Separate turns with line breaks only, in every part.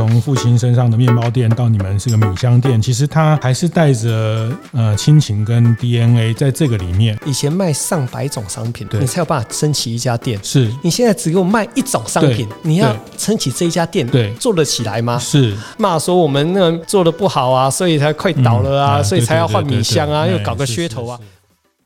从父亲身上的面包店到你们是个米香店，其实它还是带着呃亲情跟 DNA 在这个里面。
以前卖上百种商品，你才有办法撑起一家店。
是
你现在只给我卖一种商品，你要撑起这一家店，
对，
做得起来吗？
是
骂说我们那做的不好啊，所以才快倒了啊，嗯、所以才要换米香啊，又搞个噱头啊。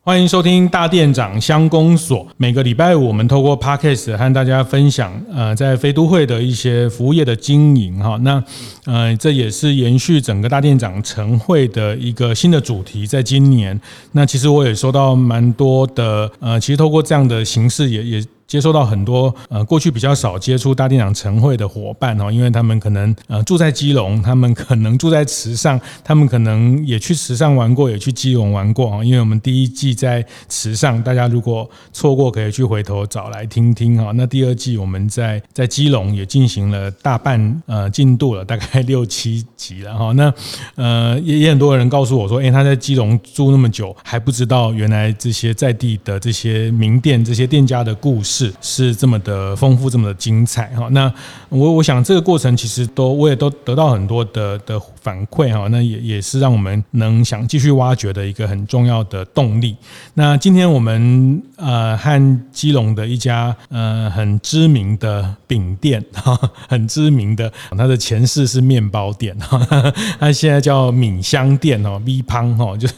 欢迎收听大店长乡公所。每个礼拜五，我们透过 Podcast 和大家分享，呃，在飞都会的一些服务业的经营哈。那呃，这也是延续整个大店长晨会的一个新的主题，在今年。那其实我也收到蛮多的，呃，其实透过这样的形式，也也。接收到很多呃过去比较少接触大店长晨会的伙伴哦，因为他们可能呃住在基隆，他们可能住在池上，他们可能也去池上玩过，也去基隆玩过啊。因为我们第一季在池上，大家如果错过可以去回头找来听听哈。那第二季我们在在基隆也进行了大半呃进度了，大概六七集了哈。那呃也也很多人告诉我说，哎，他在基隆住那么久，还不知道原来这些在地的这些名店、这些店家的故事。是这么的丰富，这么的精彩哈。那我我想这个过程其实都我也都得到很多的的反馈哈。那也也是让我们能想继续挖掘的一个很重要的动力。那今天我们呃和基隆的一家呃很知名的饼店哈，很知名的，它的前世是面包店哈，它现在叫米香店哦，V 胖哈，就是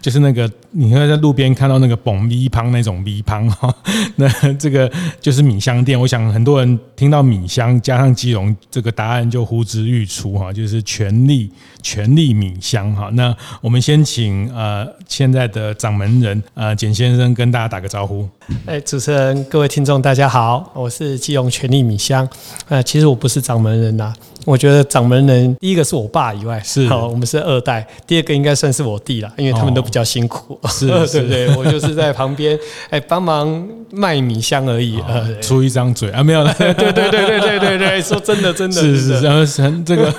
就是那个你会在路边看到那个蹦 V 胖那种 V 胖哈，那这个。就是米香店，我想很多人听到米香加上基隆，这个答案就呼之欲出哈，就是全力全力米香哈。那我们先请呃现在的掌门人呃简先生跟大家打个招呼。
哎，主持人，各位听众，大家好，我是基隆全力米香。呃，其实我不是掌门人呐。我觉得掌门人第一个是我爸以外，
是
好，我们是二代。第二个应该算是我弟了，因为他们都比较辛苦，哦、是，对不对？我就是在旁边哎帮忙卖米香而已，呃、哦，
出一张嘴啊，没有了。
对对对对对对对，说真的真的，
是是是，然后是这个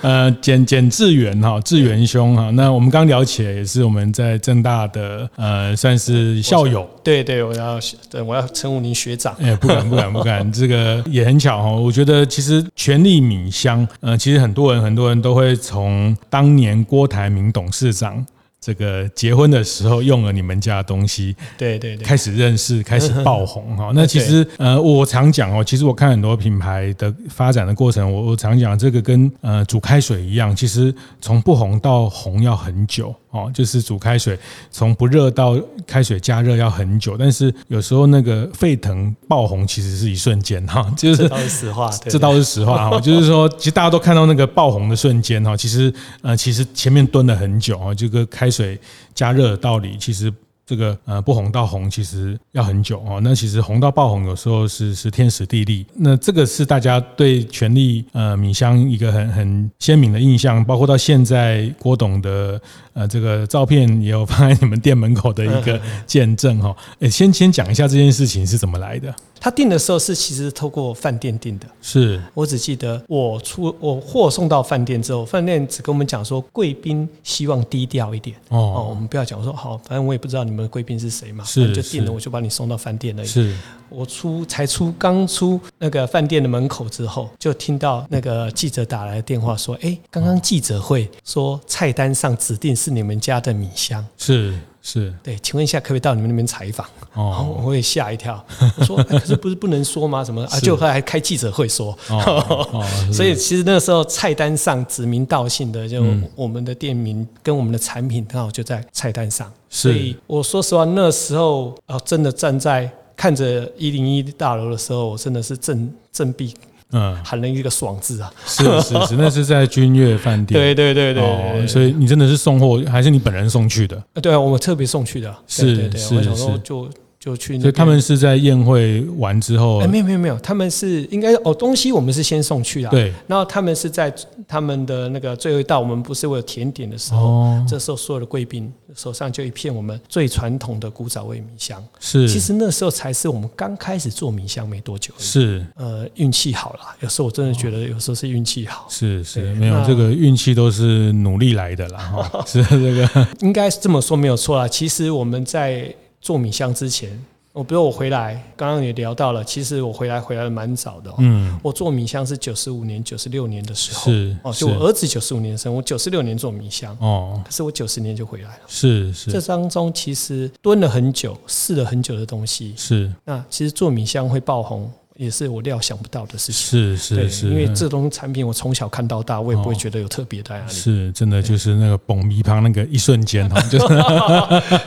呃简简志远哈，志远兄哈，那我们刚聊起来也是我们在正大的呃算是校友，
对对，我要对我要称呼您学长，
哎，不敢不敢不敢，这个也很巧哈，我觉得其实全力米香。呃，其实很多人很多人都会从当年郭台铭董事长这个结婚的时候用了你们家的东西，
对对对，
开始认识，开始爆红哈。那其实呃，我常讲哦，其实我看很多品牌的发展的过程，我我常讲这个跟呃煮开水一样，其实从不红到红要很久。哦，就是煮开水，从不热到开水加热要很久，但是有时候那个沸腾爆红其实是一瞬间哈，就是
这倒是实话，
这倒是实话哈，就是说，其实大家都看到那个爆红的瞬间哈，其实呃，其实前面蹲了很久啊，这个开水加热的道理其实。这个呃不红到红其实要很久哦，那其实红到爆红有时候是是天时地利，那这个是大家对权力呃米香一个很很鲜明的印象，包括到现在郭董的呃这个照片也有放在你们店门口的一个 见证哈，诶先先讲一下这件事情是怎么来的。
他订的时候是其实透过饭店订的，
是。
我只记得我出我货送到饭店之后，饭店只跟我们讲说贵宾希望低调一点。哦，哦，我们不要讲，我说好，反正我也不知道你们的贵宾是谁嘛，是就定了，我就把你送到饭店而已。是我出才出刚出那个饭店的门口之后，就听到那个记者打来的电话说，哎、欸，刚刚记者会说菜单上指定是你们家的米香，
是。是对，
请问一下，可不可以到你们那边采访？哦，我也吓一跳。我说、欸，可是不是不能说吗？什么啊？就后来还开记者会说。哦，所以其实那个时候菜单上指名道姓的，就我们的店名跟我们的产品刚好就在菜单上。所以我说实话，那时候啊，真的站在看着一零一大楼的时候，我真的是振振臂。嗯，喊了一个爽字啊！
是是是，那是在君悦饭店。
对对对对，
哦，所以你真的是送货，还是你本人送去的？
对啊，我们特别送去的。
是
是是，我想说就就去。
所以他们是在宴会完之后？
哎，没有没有没有，他们是应该哦，东西我们是先送去的。对，然后他们是在他们的那个最后一道，我们不是为了甜点的时候，哦、这时候所有的贵宾手上就一片我们最传统的古早味米香。
是，
其实那时候才是我们刚开始做米香没多久。
是，
呃，运气好了，有时候我真的觉得有时候是运气好。
是是，没有这个运气都是努力来的啦。哈，是这个，
应该是这么说没有错啦。其实我们在做米香之前。我比如我回来，刚刚也聊到了，其实我回来回来的蛮早的。嗯，我做米香是九十五年、九十六年的时候。是哦，就我儿子九十五年生，我九十六年做米香。哦，可是我九十年就回来了。
是是，
这当中其实蹲了很久，试了很久的东西。
是，
那其实做米香会爆红。也是我料想不到的事情，
是是是，
因为这种产品我从小看到大，我也不会觉得有特别在哪里。
是，真的就是那个爆米香那个一瞬间哈，就。是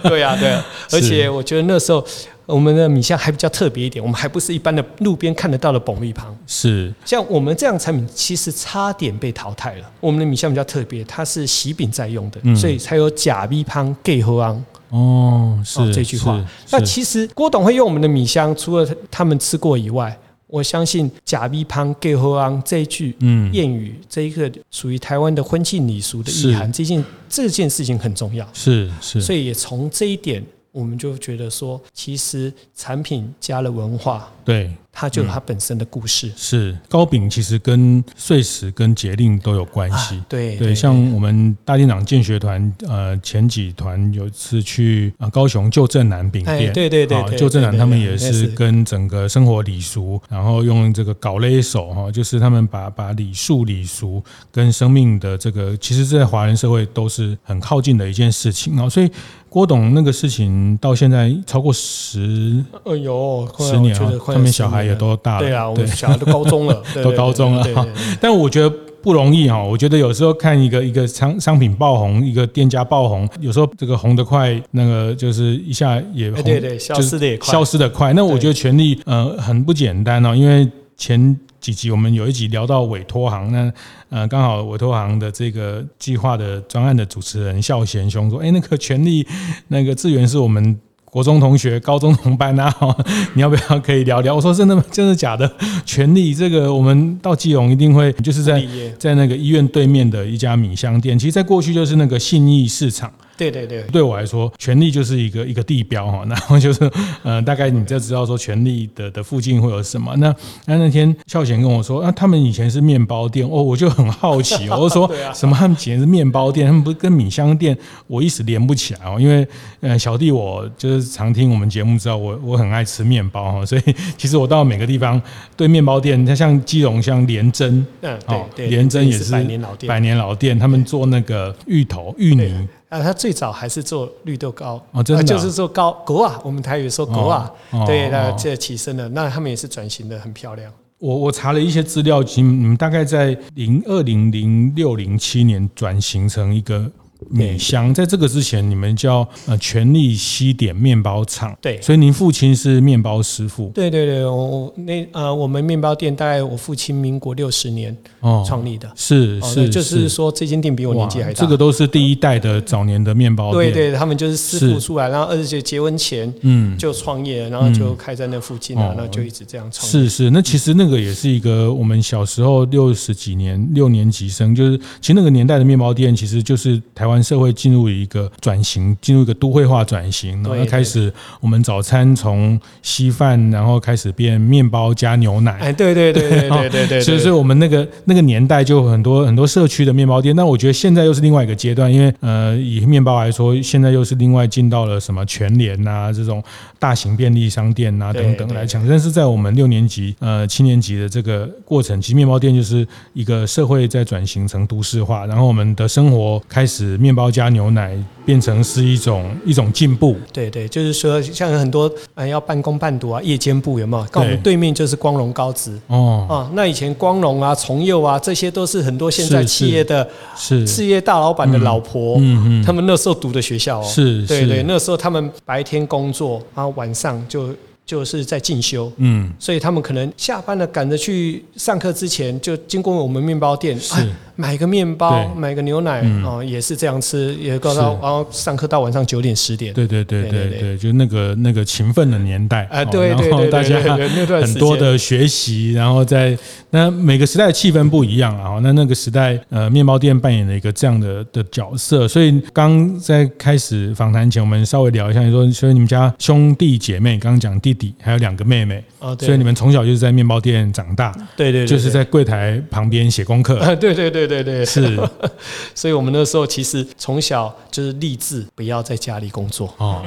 对呀对呀，而且我觉得那时候我们的米香还比较特别一点，我们还不是一般的路边看得到的爆米香。
是，
像我们这样产品其实差点被淘汰了。我们的米香比较特别，它是喜饼在用的，所以才有假米香给喝昂
哦，是
这句话。那其实郭董会用我们的米香，除了他们吃过以外，我相信“假币胖给喝昂”这一句谚语，这一个属于台湾的婚庆礼俗的意涵，这件这件事情很重要。
是是，
所以也从这一点，我们就觉得说，其实产品加了文化，
对。
它就有它本身的故事。嗯、
是糕饼，其实跟碎石跟节令都有关系、啊。
对
对，像我们大店长建学团，呃，前几团有一次去啊高雄旧正南饼店，
哎、对对对，
旧正南他们也是跟整个生活礼俗，然后用这个搞勒手哈，就是他们把把礼数礼俗跟生命的这个，其实在华人社会都是很靠近的一件事情啊。所以郭董那个事情到现在超过十，哎呦，十年了，他们小孩。也都大了，
对啊，我们小孩都高中了，
都高中了。但我觉得不容易哈，我觉得有时候看一个一个商商品爆红，一个店家爆红，有时候这个红的快，那个就是一下也红，
对对，消失的也快，
消失的快。那我觉得权力呃很不简单哦，因为前几集我们有一集聊到委托行，那呃刚好委托行的这个计划的专案的主持人孝贤兄说，哎，那个权利那个智原是我们。国中同学、高中同班啊，你要不要可以聊聊？我说真的吗？真的假的？权力这个，我们到基隆一定会，就是在在那个医院对面的一家米香店。其实，在过去就是那个信义市场。
对对对，
对我来说，权力就是一个一个地标哈，然后就是呃，大概你就知道说权力的的附近会有什么。那那那天孝贤跟我说，啊，他们以前是面包店哦，我就很好奇，我就说 什么他们以前是面包店，他们不是跟米香店，我一时连不起来哦，因为呃小弟我就是常听我们节目，知道我我很爱吃面包哈，所以 其实我到每个地方对面包店，它像基隆像连珍，嗯，对，连珍也是百年老店，百年老店，他们做那个芋头芋泥。
啊，他最早还是做绿豆糕，哦，真的、啊，就是做糕果啊，我们台语说果啊，哦、对，那这起身了，那他们也是转型的很漂亮。
我我查了一些资料，其实你们大概在零二零零六零七年转型成一个。米香在这个之前，你们叫呃全力西点面包厂，
对，
所以您父亲是面包师傅，
对对对，我那呃我们面包店大概我父亲民国六十年哦。创立的，
是是，
就是。说这间店比我年纪还大，
这个都是第一代的早年的面包
店，对对，他们就是师傅出来，然后而且结婚前嗯。就创业，然后就开在那附近啊，那就一直这样创业。
是是，那其实那个也是一个我们小时候六十几年六年级生，就是其实那个年代的面包店，其实就是台湾。社会进入一个转型，进入一个都会化转型，然后开始我们早餐从稀饭，然后开始变面包加牛奶。
哎，对对对对对对对。
所以，所以我们那个那个年代就很多很多社区的面包店。那我觉得现在又是另外一个阶段，因为呃，以面包来说，现在又是另外进到了什么全联啊这种大型便利商店啊等等来讲。但是在我们六年级呃七年级的这个过程，其实面包店就是一个社会在转型成都市化，然后我们的生活开始面包加牛奶变成是一种一种进步，
对对，就是说像很多嗯要半工半读啊，夜间部有没有？跟我们对。面就是光荣高职。哦。啊，那以前光荣啊、崇佑啊，这些都是很多现在企业的是事业大老板的老婆，嗯嗯，他们那时候读的学校哦，是，对对，那时候他们白天工作，然后晚上就。就是在进修，嗯，所以他们可能下班了，赶着去上课之前，就经过我们面包店，是，买个面包，买个牛奶哦，也是这样吃，也搞到然后上课到晚上九点十点。
对对对对对，就那个那个勤奋的年代
啊，对对对，
大家 很多的学习，然后在那每个时代的气氛不一样啊。那那个时代，呃，面包店扮演了一个这样的的角色。所以刚在开始访谈前，我们稍微聊一下，你说，所以你们家兄弟姐妹，刚刚讲弟弟还有两个妹妹，所以你们从小就是在面包店长大，
对对，
就是在柜台旁边写功课，
对对对对对，
是。
所以我们那时候其实从小就是立志不要在家里工作哦，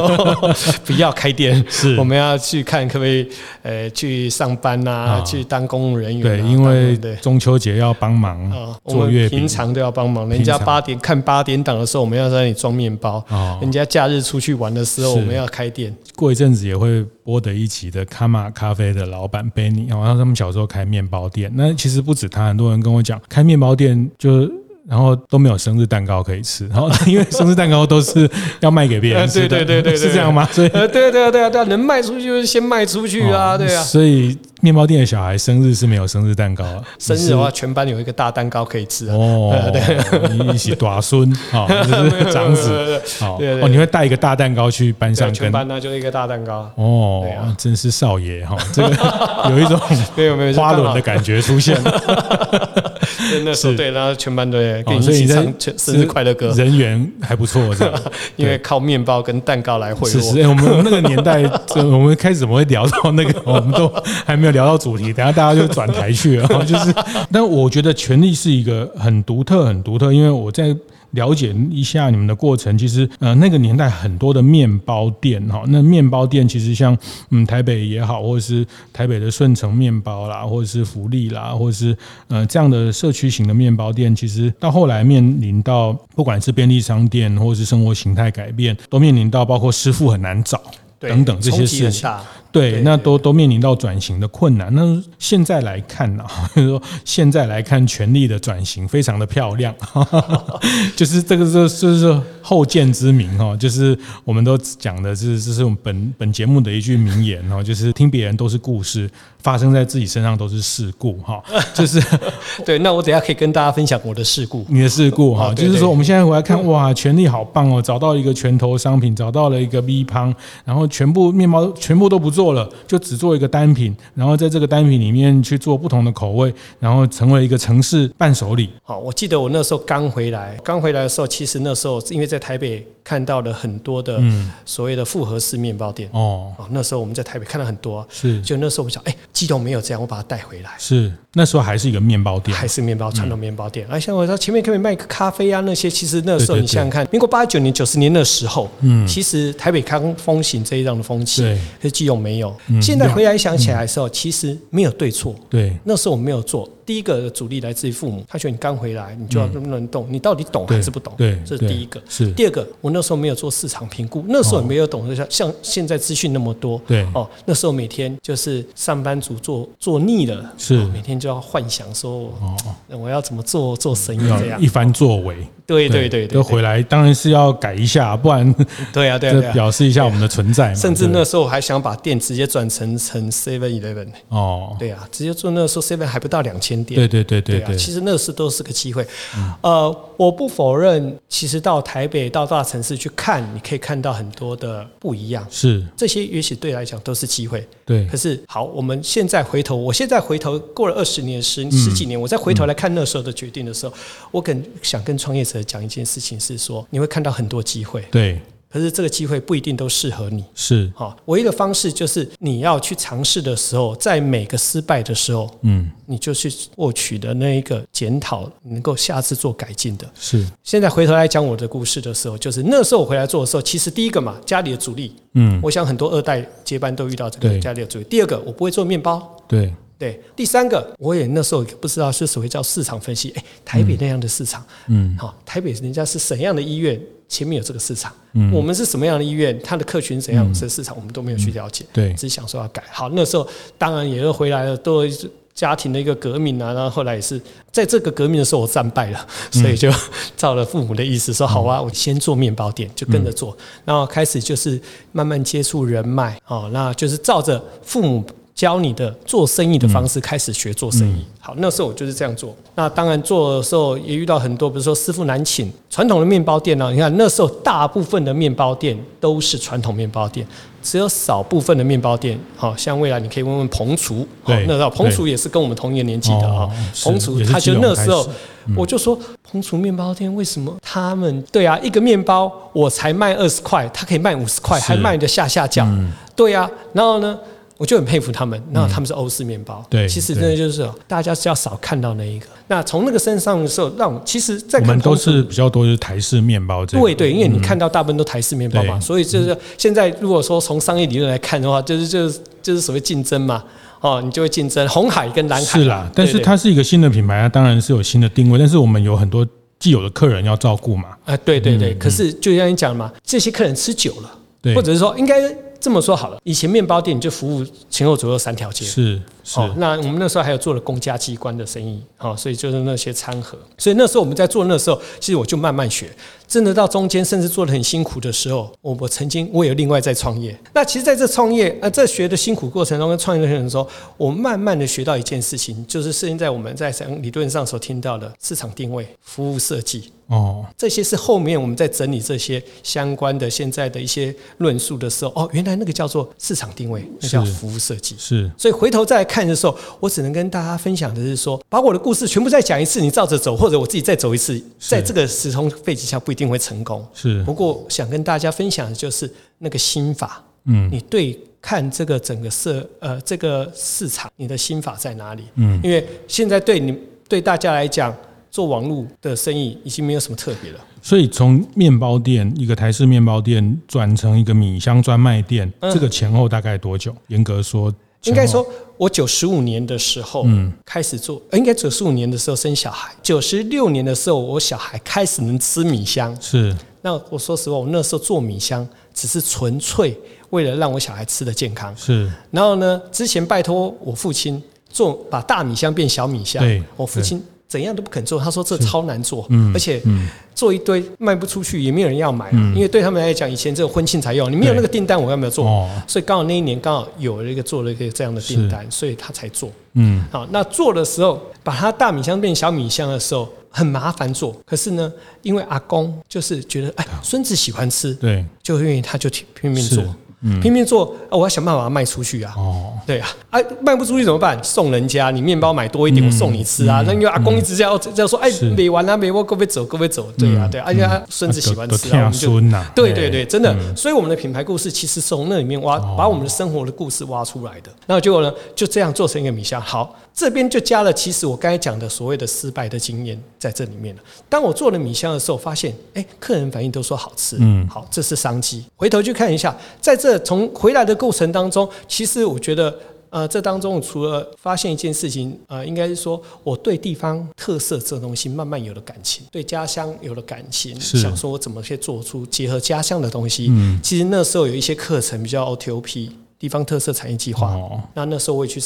不要开店，是我们要去看可不可以呃去上班呐，去当公务人员。
对，因为中秋节要帮忙做月饼，
平常都要帮忙。人家八点看八点档的时候，我们要在那里装面包；哦人家假日出去玩的时候，我们要开店。
过一阵子也会播的一期的卡玛咖啡的老板贝尼，然后他们小时候开面包店。那其实不止他，很多人跟我讲开面包店就。然后都没有生日蛋糕可以吃，然后 因为生日蛋糕都是要卖给别人 吃的，对对对对，是这样吗？所以，对对对对对，能卖出去就是先卖出去啊，对啊。所以面包店的小孩生日是没有生日蛋糕，
生日的话全班有一个大蛋糕可以吃
哦。对，一起大孙啊，就是长子，好哦，你会带一个大蛋糕去班上，
全班呢就一个大蛋糕。
哦，真是少爷哈，这个有一种没有没有花轮的感觉出现。了。
真的是对，然后全班都跟你一起唱生日快乐歌，
人缘还不错，
因为靠面包跟蛋糕来贿赂。
是是，我。们那个年代，我们开始怎么会聊到那个？我们都还没有聊到主题，等下大家就转台去了。就是，但我觉得权力是一个很独特、很独特，因为我在。了解一下你们的过程，其实呃那个年代很多的面包店哈，那面包店其实像嗯台北也好，或者是台北的顺成面包啦，或者是福利啦，或者是呃这样的社区型的面包店，其实到后来面临到不管是便利商店或者是生活形态改变，都面临到包括师傅很难找等等这些事情。对，那都都面临到转型的困难。那现在来看呢，就 是说现在来看，权力的转型非常的漂亮，就是这个是就是后见之明哈，就是我们都讲的是这是我们本本节目的一句名言哦，就是听别人都是故事，发生在自己身上都是事故哈，就是
对。那我等下可以跟大家分享我的事故，
你的事故哈，就是说我们现在回来看哇，权力好棒哦，找到一个拳头商品，找到了一个 V 胖，然后全部面包全部都不做。做了就只做一个单品，然后在这个单品里面去做不同的口味，然后成为一个城市伴手礼。
好，我记得我那时候刚回来，刚回来的时候，其实那时候因为在台北看到了很多的所谓的复合式面包店。哦，那时候我们在台北看到很多，是。就那时候我想，哎，基隆没有这样，我把它带回来。
是。那时候还是一个面包店，
还是面包传统面包店。而像我说前面可以卖个咖啡啊那些，其实那时候你想想看，民国八九年、九十年的时候，嗯，其实台北刚风行这一样的风气，对，可是基隆没有。现在回来想起来的时候，其实没有对错。对，那时候我们没有做。第一个阻力来自于父母，他觉得你刚回来，你就要能不能动？你到底懂还是不懂？对，这是第一个。是第二个，我那时候没有做市场评估，那时候也没有懂得像像现在资讯那么多。对哦，那时候每天就是上班族做做腻了，是每天就要幻想说，哦，我要怎么做做生意这样
一番作为。
对对对对，
就回来当然是要改一下，不然
对啊对啊，
表示一下我们的存在。
甚至那时候还想把店直接转成成 Seven Eleven 哦，对啊，直接做那时候 Seven 还不到两千店。
对对对对对，
其实那是都是个机会。呃，我不否认，其实到台北到大城市去看，你可以看到很多的不一样。是这些也许对来讲都是机会。对，可是好，我们现在回头，我现在回头过了二十年、十十几年，我再回头来看那时候的决定的时候，我跟想跟创业者。讲一件事情是说，你会看到很多机会，对，可是这个机会不一定都适合你，是，好，唯一的方式就是你要去尝试的时候，在每个失败的时候，嗯，你就去获取的那一个检讨，能够下次做改进的，是。现在回头来讲我的故事的时候，就是那时候我回来做的时候，其实第一个嘛，家里的阻力，嗯，我想很多二代接班都遇到这个家里的阻力。第二个，我不会做面包，对。对，第三个我也那时候不知道是所谓叫市场分析。哎，台北那样的市场，嗯，好，台北人家是怎样的医院，前面有这个市场，嗯，我们是什么样的医院，它的客群怎样，这市场我们都没有去了解，对，只想说要改。好，那时候当然也是回来了，都家庭的一个革命啊，然后后来也是在这个革命的时候我战败了，所以就照了父母的意思说，好啊，我先做面包店，就跟着做，然后开始就是慢慢接触人脉，哦，那就是照着父母。教你的做生意的方式，开始学做生意。好，那时候我就是这样做。那当然做的时候也遇到很多，比如说师傅难请。传统的面包店呢，你看那时候大部分的面包店都是传统面包店，只有少部分的面包店，好像未来你可以问问彭厨。对，那时候彭厨也是跟我们同一个年纪的啊。彭厨他就那时候，我就说彭厨面包店为什么他们对啊，一个面包我才卖二十块，他可以卖五十块，还卖的下下叫。对啊，然后呢？我就很佩服他们，那他们是欧式面包。对，其实真的就是大家是要少看到那一个。那从那个身上的时候，让其实在我们
都是比较多是台式面包。
对对，因为你看到大部分都台式面包嘛，所以就是现在如果说从商业理论来看的话，就是就是就是所谓竞争嘛。哦，你就会竞争红海跟蓝海。
是啦，但是它是一个新的品牌，它当然是有新的定位，但是我们有很多既有的客人要照顾嘛。
啊，对对对。可是就像你讲嘛，这些客人吃久了，或者是说应该。这么说好了，以前面包店就服务前后左右三条街，
是。是。
那我们那时候还有做了公家机关的生意，哦，所以就是那些餐盒。所以那时候我们在做那时候，其实我就慢慢学，真的到中间甚至做的很辛苦的时候，我我曾经我也有另外在创业。那其实在这创业呃在学的辛苦过程中跟创业的过程中的时候，我慢慢的学到一件事情，就是现在我们在理论上所听到的市场定位、服务设计。哦，这些是后面我们在整理这些相关的现在的一些论述的时候，哦，原来那个叫做市场定位，那叫服务设计。是，所以回头再来看的时候，我只能跟大家分享的是说，把我的故事全部再讲一次，你照着走，或者我自己再走一次，在这个时空背景下不一定会成功。是，不过想跟大家分享的就是那个心法。嗯，你对看这个整个社呃这个市场，你的心法在哪里？嗯，因为现在对你对大家来讲。做网络的生意已经没有什么特别了，
所以从面包店一个台式面包店转成一个米香专卖店，这个前后大概多久？严格说，
应该说，我九十五年的时候，嗯，开始做，应该九十五年的时候生小孩，九十六年的时候，我小孩开始能吃米香。是，那我说实话，我那时候做米香只是纯粹为了让我小孩吃的健康。是，然后呢，之前拜托我父亲做，把大米香变小米香。对，我父亲。怎样都不肯做，他说这超难做，嗯、而且做一堆卖不出去，也没有人要买，嗯、因为对他们来讲，以前只有婚庆才用，你没有那个订单，我要没有做？哦、所以刚好那一年刚好有了一个做了一个这样的订单，所以他才做。嗯，好，那做的时候，把他大米箱变小米箱的时候很麻烦做，可是呢，因为阿公就是觉得哎，孙子喜欢吃，对，就愿意他就拼命做。拼命做，我要想办法卖出去啊！哦，对啊，啊，卖不出去怎么办？送人家，你面包买多一点，我送你吃啊！那因为阿公一直要这样说，哎，没完啊，没完，各位走，各位走，对啊，对，而且他孙子喜欢吃啊，我们就对对对，真的，所以我们的品牌故事其实是从那里面挖，把我们的生活的故事挖出来的。然后结果呢，就这样做成一个米香。好，这边就加了，其实我刚才讲的所谓的失败的经验在这里面了。当我做了米香的时候，发现，哎，客人反应都说好吃，嗯，好，这是商机。回头去看一下，在这。从回来的过程当中，其实我觉得，呃，这当中除了发现一件事情，呃，应该是说我对地方特色这东西慢慢有了感情，对家乡有了感情，是想说我怎么去做出结合家乡的东西。嗯，其实那时候有一些课程比较 OTOP 地方特色产业计划，哦，那那时候我也去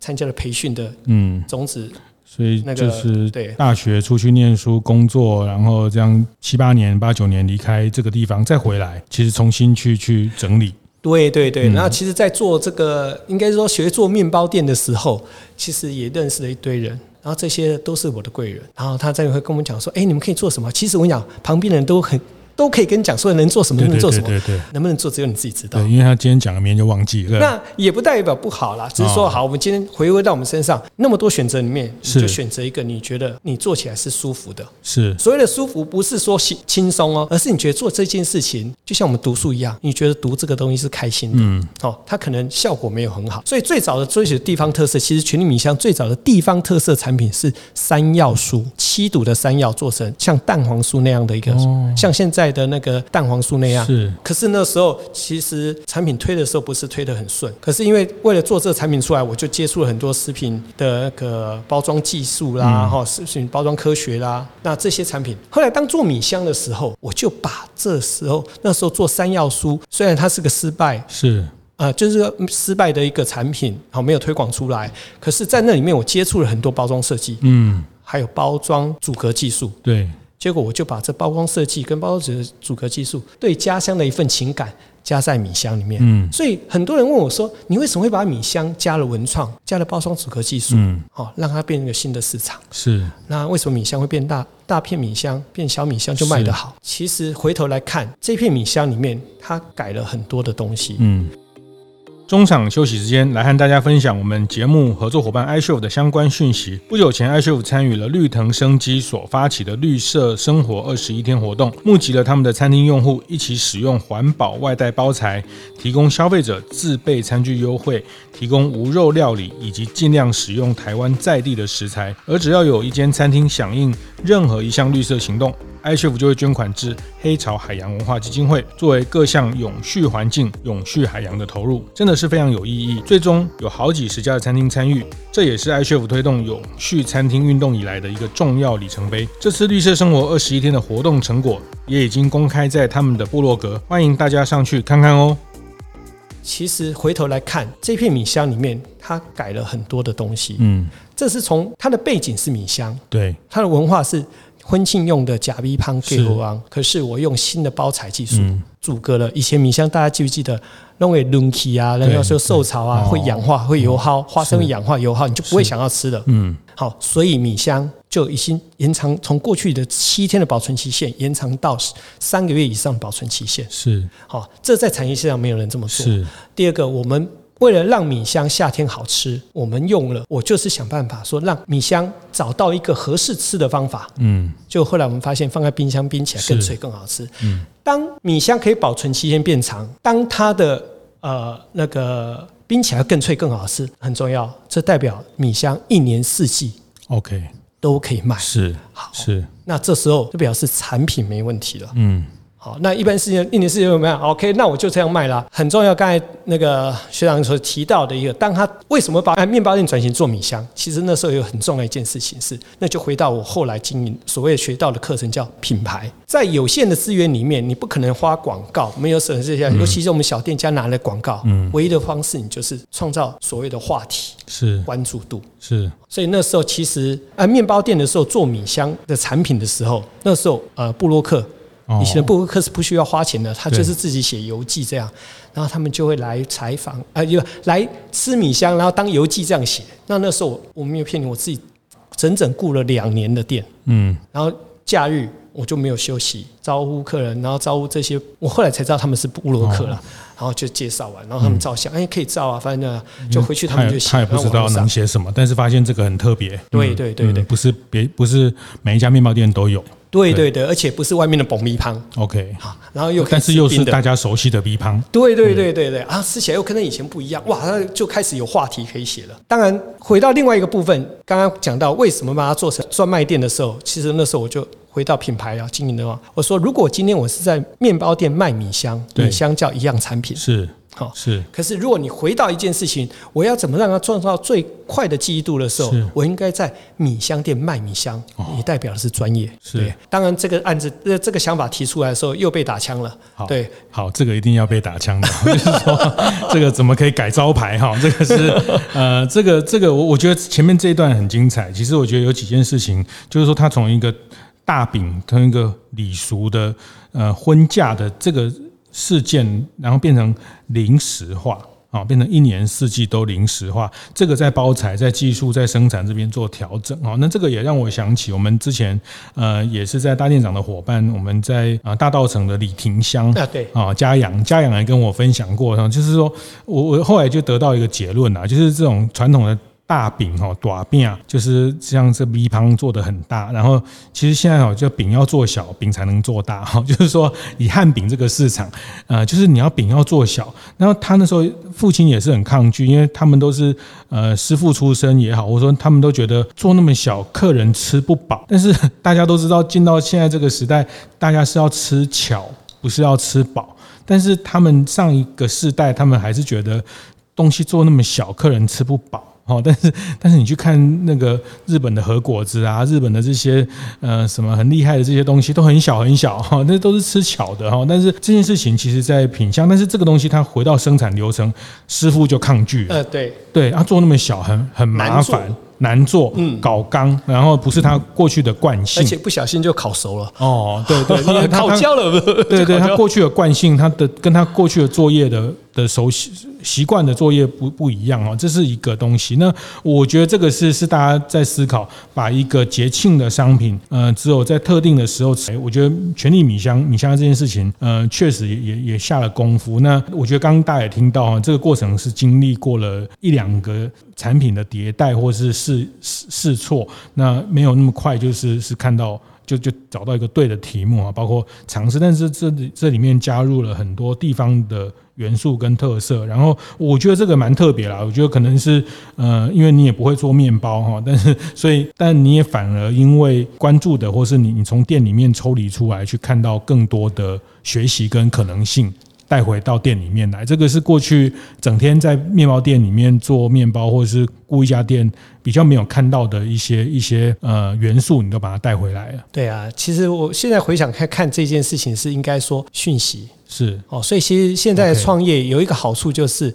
参加了培训的，嗯，种子。
所以就是大学出去念书工作，然后这样七八年八九年离开这个地方再回来，其实重新去去整理。
对对对，然后其实，在做这个，应该说学做面包店的时候，其实也认识了一堆人，然后这些都是我的贵人，然后他再会跟我们讲说，哎，你们可以做什么？其实我跟你讲，旁边的人都很。都可以跟你讲说能做什么，能做什么，对对能不能做只有你自己知道。
对，因为他今天讲了，明天就忘记了。
那也不代表不好啦，只是说好，我们今天回归到我们身上，那么多选择里面，你就选择一个你觉得你做起来是舒服的。是所谓的舒服，不是说轻轻松哦，而是你觉得做这件事情，就像我们读书一样，你觉得读这个东西是开心的。嗯，哦，它可能效果没有很好，所以最早的追求地方特色，其实全力米香最早的地方特色产品是山药酥，七堵的山药做成像蛋黄酥那样的一个，像现在的那个蛋。黄酥那样。是，可是那时候其实产品推的时候不是推的很顺，可是因为为了做这个产品出来，我就接触了很多食品的那个包装技术啦，哈，食品包装科学啦，那这些产品后来当做米香的时候，我就把这时候那时候做山药酥，虽然它是个失败，是。啊，就是失败的一个产品，好没有推广出来，可是在那里面我接触了很多包装设计，嗯，还有包装阻隔技术，对。结果我就把这包装设计跟包装纸的组合技术，对家乡的一份情感加在米香里面。嗯，所以很多人问我说：“你为什么会把米香加了文创，加了包装组合技术？嗯，好，让它变成一个新的市场。
是，
那为什么米香会变大？大片米香变小米香就卖得好？其实回头来看，这片米香里面，它改了很多的东西。嗯。
中场休息时间，来和大家分享我们节目合作伙伴 iCHEF 的相关讯息。不久前，iCHEF 参与了绿藤生机所发起的绿色生活二十一天活动，募集了他们的餐厅用户一起使用环保外带包材，提供消费者自备餐具优惠，提供无肉料理，以及尽量使用台湾在地的食材。而只要有一间餐厅响应任何一项绿色行动，iCHEF 就会捐款至黑潮海洋文化基金会，作为各项永续环境、永续海洋的投入，真的是非常有意义。最终有好几十家的餐厅参与，这也是 iCHEF 推动永续餐厅运动以来的一个重要里程碑。这次绿色生活二十一天的活动成果也已经公开在他们的部落格，欢迎大家上去看看哦。
其实回头来看，这片米香里面，它改了很多的东西。嗯，这是从它的背景是米香，
对，
它的文化是。婚庆用的假米香给猴王，可是我用新的包材技术阻隔了。以前米香大家记不记得，认为轮起啊，然后说受潮啊会氧化会油耗，花生会氧化油耗，你就不会想要吃了。嗯，好，所以米香就已经延长从过去的七天的保存期限延长到三个月以上的保存期限。
是，
好，这在产业线上没有人这么做。
是，
第二个我们。为了让米香夏天好吃，我们用了，我就是想办法说让米香找到一个合适吃的方法。嗯，就后来我们发现放在冰箱冰起来更脆更好吃。嗯，当米香可以保存期限变长，当它的呃那个冰起来更脆更好吃，很重要。这代表米香一年四季
OK
都可以卖。
是，
好
是。
那这时候就表示产品没问题了。嗯。好，那一般事情一年四季怎么样？OK，那我就这样卖啦。很重要，刚才那个学长所提到的一个，当他为什么把面包店转型做米香？其实那时候有很重要一件事情是，那就回到我后来经营所谓学到的课程，叫品牌。在有限的资源里面，你不可能花广告，没有什么这些，尤其是我们小店家拿来广告，嗯，唯一的方式你就是创造所谓的话题，
是
关注度，
是。
所以那时候其实啊，面包店的时候做米香的产品的时候，那时候呃，部落客。以前的布鲁克是不需要花钱的，他就是自己写游记这样，然后他们就会来采访，啊，就来吃米香，然后当游记这样写。那那时候我我没有骗你，我自己整整雇了两年的店，嗯，然后假日我就没有休息，招呼客人，然后招呼这些，我后来才知道他们是布洛克了，然后就介绍完，然后他们照相，哎，可以照啊，反正就回去他们就写，
他也不知道能写什么，但是发现这个很特别，
对对对对，
不是别不是每一家面包店都有。
对对。对，而且不是外面的爆米香
，OK，
好，然后又
但是又是大家熟悉的米香，
对对对对对，啊，吃起来又跟他以前不一样，哇，那就开始有话题可以写了。当然，回到另外一个部分，刚刚讲到为什么把它做成专卖店的时候，其实那时候我就回到品牌啊经营的话，我说如果今天我是在面包店卖米香，米香叫一样产品
是。
好是，可是如果你回到一件事情，我要怎么让它创造最快的记忆度的时候，我应该在米香店卖米香，也代表的是专业。是，当然这个案子，这这个想法提出来的时候，又被打枪了。对，
好，这个一定要被打枪的，就是说这个怎么可以改招牌？哈，这个是呃，这个这个我我觉得前面这一段很精彩。其实我觉得有几件事情，就是说他从一个大饼，从一个礼俗的呃婚嫁的这个。事件，然后变成临时化啊，变成一年四季都临时化。这个在包材、在技术、在生产这边做调整啊。那这个也让我想起我们之前呃，也是在大店长的伙伴，我们在啊大道城的李廷香啊，对啊，嘉阳嘉阳也跟我分享过，就是说我我后来就得到一个结论啊，就是这种传统的。大饼哈，大饼就是像这米香做的很大，然后其实现在哦，就饼要做小，饼才能做大哈。就是说，以汉饼这个市场，呃，就是你要饼要做小。然后他那时候父亲也是很抗拒，因为他们都是呃师傅出身也好，或者说他们都觉得做那么小，客人吃不饱。但是大家都知道，进到现在这个时代，大家是要吃巧，不是要吃饱。但是他们上一个世代，他们还是觉得东西做那么小，客人吃不饱。哦，但是但是你去看那个日本的和果子啊，日本的这些呃什么很厉害的这些东西都很小很小哈，那都是吃巧的哈。但是这件事情其实在品相，但是这个东西它回到生产流程，师傅就抗拒了。呃，
对
对，他做那么小很很麻烦。难做，嗯，搞刚，然后不是他过去的惯性，
而且不小心就烤熟了。
哦，对 对，
烤焦了，
对对，他过去的惯性，他的跟他过去的作业的的熟悉习惯的作业不不一样哦，这是一个东西。那我觉得这个是是大家在思考，把一个节庆的商品，呃，只有在特定的时候，我觉得权力米香米香这件事情，呃，确实也也也下了功夫。那我觉得刚刚大家也听到啊，这个过程是经历过了一两个产品的迭代，或是试试试错，那没有那么快，就是是看到。就就找到一个对的题目啊，包括尝试，但是这这里面加入了很多地方的元素跟特色，然后我觉得这个蛮特别啦。我觉得可能是呃，因为你也不会做面包哈，但是所以但你也反而因为关注的，或是你你从店里面抽离出来，去看到更多的学习跟可能性。带回到店里面来，这个是过去整天在面包店里面做面包，或者是雇一家店比较没有看到的一些一些呃元素，你都把它带回来了。
对啊，其实我现在回想看看这件事情，是应该说讯息。
是。
哦，所以其实现在创业有一个好处就是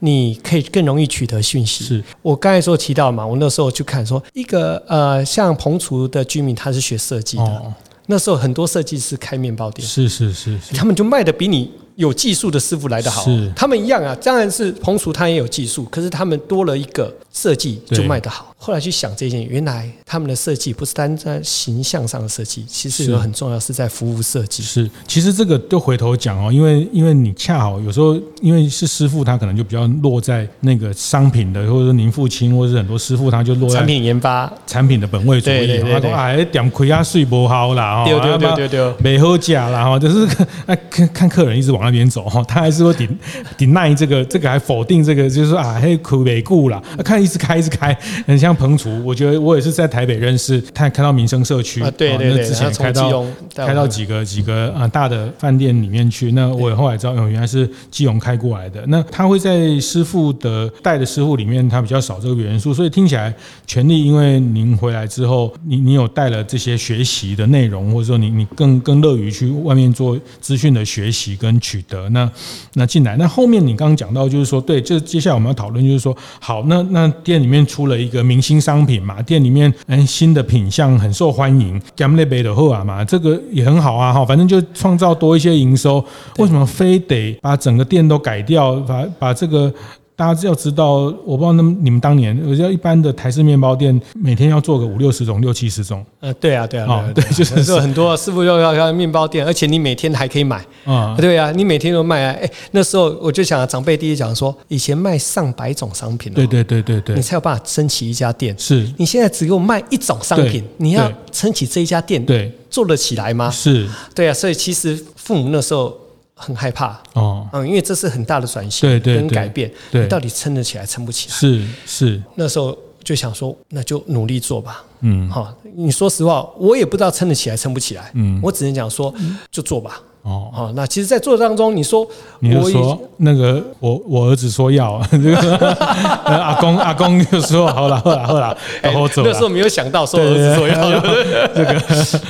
你可以更容易取得讯息。是。我刚才说提到嘛，我那时候去看说一个呃，像彭厨的居民，他是学设计的，哦、那时候很多设计师开面包店，
是是是，是，
他们就卖的比你。有技术的师傅来的好，是他们一样啊。当然是彭厨，他也有技术，可是他们多了一个设计就卖得好。后来去想这件，原来他们的设计不是单在形象上的设计，其实有很重要是在服务设计。
是，其实这个就回头讲哦，因为因为你恰好有时候因为是师傅，他可能就比较落在那个商品的，或者说您父亲，或者是很多师傅，他就落在
产品研发、
产品的本位主义。对对对，对，哎，点亏啊，税不好啦，
对对对对对，
没好价啦，哈，就是 看看客人一直往那边走哈，他还是说顶顶耐这个，这个还否定这个，就是说啊，嘿，亏没顾啦，看一直开一直开，很像彭厨。我觉得我也是在台北认识，他开到民生社区啊，
对对对，
那之前开到开到几个几个啊大的饭店里面去。那我也后来知道，哦，原来是基隆开过来的。那他会在师傅的带的师傅里面，他比较少这个元素，所以听起来权力，因为您回来之后，你你有带了这些学习的内容，或者说你你更更乐于去外面做资讯的学习跟取得。那那进来，那后面你刚刚讲到，就是说，对，就接下来我们要讨论，就是说，好，那那店里面出了一个新商品嘛，店里面嗯新的品相很受欢迎，，Gamle b e 的 h 啊嘛，这个也很好啊哈，反正就创造多一些营收，为什么非得把整个店都改掉，把把这个？大家要知道，我不知道那么你们当年，我知道一般的台式面包店每天要做个五六十种、六七十种。
呃，对啊，对啊，哦、对，就是说很多师傅要要要面包店，而且你每天还可以买。啊、嗯，对啊，你每天都卖啊。哎，那时候我就想，长辈第一讲说，以前卖上百种商品，对
对对对对，
你才有办法撑起一家店。
是，
你现在只有卖一种商品，你要撑起这一家店，对，做得起来吗？
是，
对啊，所以其实父母那时候。很害怕。
哦，
嗯，因为这是很大的转型，对对跟改变，对，你到底撑得起来，撑不起来？
是是，
那时候就想说，那就努力做吧，嗯，好，你说实话，我也不知道撑得起来，撑不起来，嗯，我只能讲说，就做吧。哦，好，那其实，在做当中，你说，
你就说那个，我我儿子说要，这个阿公阿公就说好了，好了，好了，然后走了。
那时候没有想到说儿子说要 这个，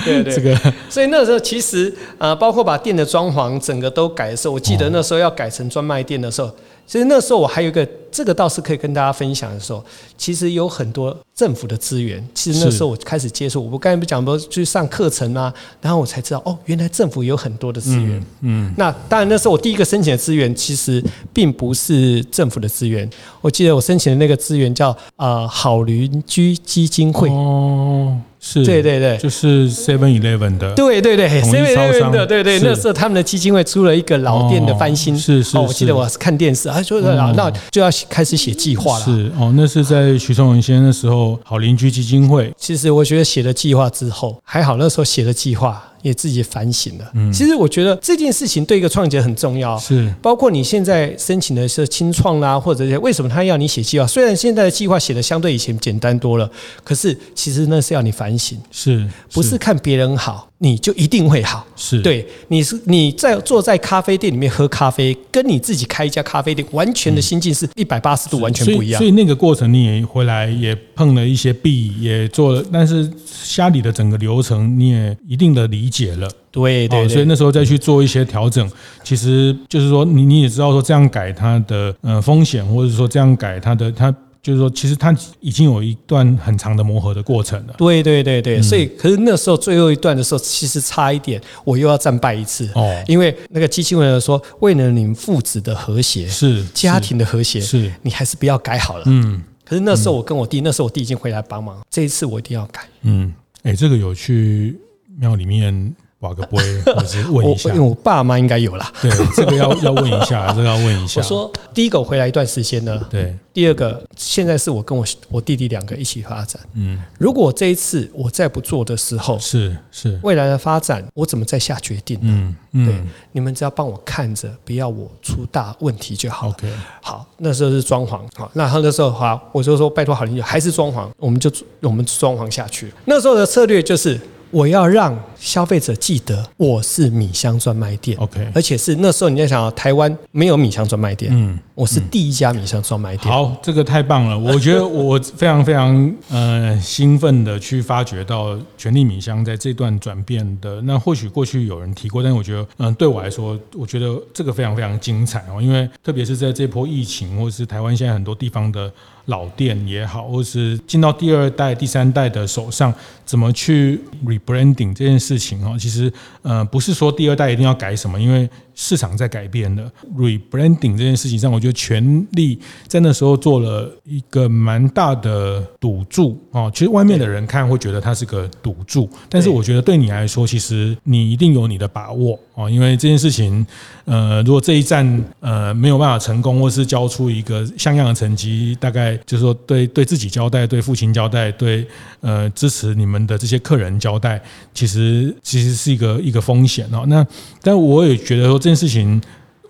对对，这个。所以那时候其实呃，包括把店的装潢整个都改的时候，我记得那时候要改成专卖店的时候。其实那时候我还有一个，这个倒是可以跟大家分享的时候，其实有很多政府的资源。其实那时候我开始接触，我刚才不讲说去上课程啊，然后我才知道哦，原来政府有很多的资源。嗯，那当然那时候我第一个申请的资源其实并不是政府的资源，我记得我申请的那个资源叫呃好邻居基金会。哦。是，对对对，
就是 Seven Eleven 的，
对对对，Seven Eleven 的，对对，那时候他们的基金会出了一个老店的翻新，
是是，
我记得我是看电视，他说啊，那就要开始写计划了。
是哦，那是在徐崇文先生的时候，好邻居基金会。
其实我觉得写了计划之后，还好那时候写了计划。也自己反省了。嗯，其实我觉得这件事情对一个创业者很重要。是，包括你现在申请的是清创啦，或者为什么他要你写计划？虽然现在的计划写的相对以前简单多了，可是其实那是要你反省。是，不是看别人好，你就一定会好。是，对，你是你在坐在咖啡店里面喝咖啡，跟你自己开一家咖啡店，完全的心境是一百八十度完全不一样。
所以那个过程你也回来也碰了一些壁，也做了，但是虾里的整个流程你也一定的理。解了，
对对，对，
所以那时候再去做一些调整，其实就是说，你你也知道说这样改它的呃风险，或者说这样改它的它。就是说，其实它已经有一段很长的磨合的过程了。
对对对对，所以可是那时候最后一段的时候，其实差一点，我又要战败一次哦，因为那个基金会说，为了你们父子的和谐，是家庭的和谐，是你还是不要改好了。嗯，可是那时候我跟我弟，那时候我弟已经回来帮忙，这一次我一定要改。
嗯，哎，这个有去庙里面。挖个杯，或者是问一下，
因为我爸妈应该有啦。
对，这个要要问一下，这个要问一下。
我说第一个我回来一段时间呢，
对。
第二个，现在是我跟我我弟弟两个一起发展。嗯，如果这一次我再不做的时候，
是是，
未来的发展我怎么再下决定呢？嗯，对，你们只要帮我看着，不要我出大问题就好。OK，好，那时候是装潢，好，那他那时候好，我就说拜托好邻居还是装潢，我们就我们装潢下去。那时候的策略就是。我要让消费者记得我是米香专卖店，OK，而且是那时候你在想，台湾没有米香专卖店，嗯，我是第一家米香专卖店。
好，这个太棒了，我觉得我非常非常呃兴奋的去发掘到全力米香在这段转变的。那或许过去有人提过，但是我觉得，嗯，对我来说，我觉得这个非常非常精彩哦，因为特别是在这波疫情，或是台湾现在很多地方的。老店也好，或是进到第二代、第三代的手上，怎么去 rebranding 这件事事情哦，其实呃不是说第二代一定要改什么，因为市场在改变的 rebranding 这件事情上，我觉得全力在那时候做了一个蛮大的赌注哦。其实外面的人看会觉得它是个赌注，但是我觉得对你来说，其实你一定有你的把握哦，因为这件事情呃，如果这一站呃没有办法成功，或是交出一个像样的成绩，大概。就是说，对对自己交代，对父亲交代，对呃支持你们的这些客人交代，其实其实是一个一个风险哦。那但我也觉得说这这件事情，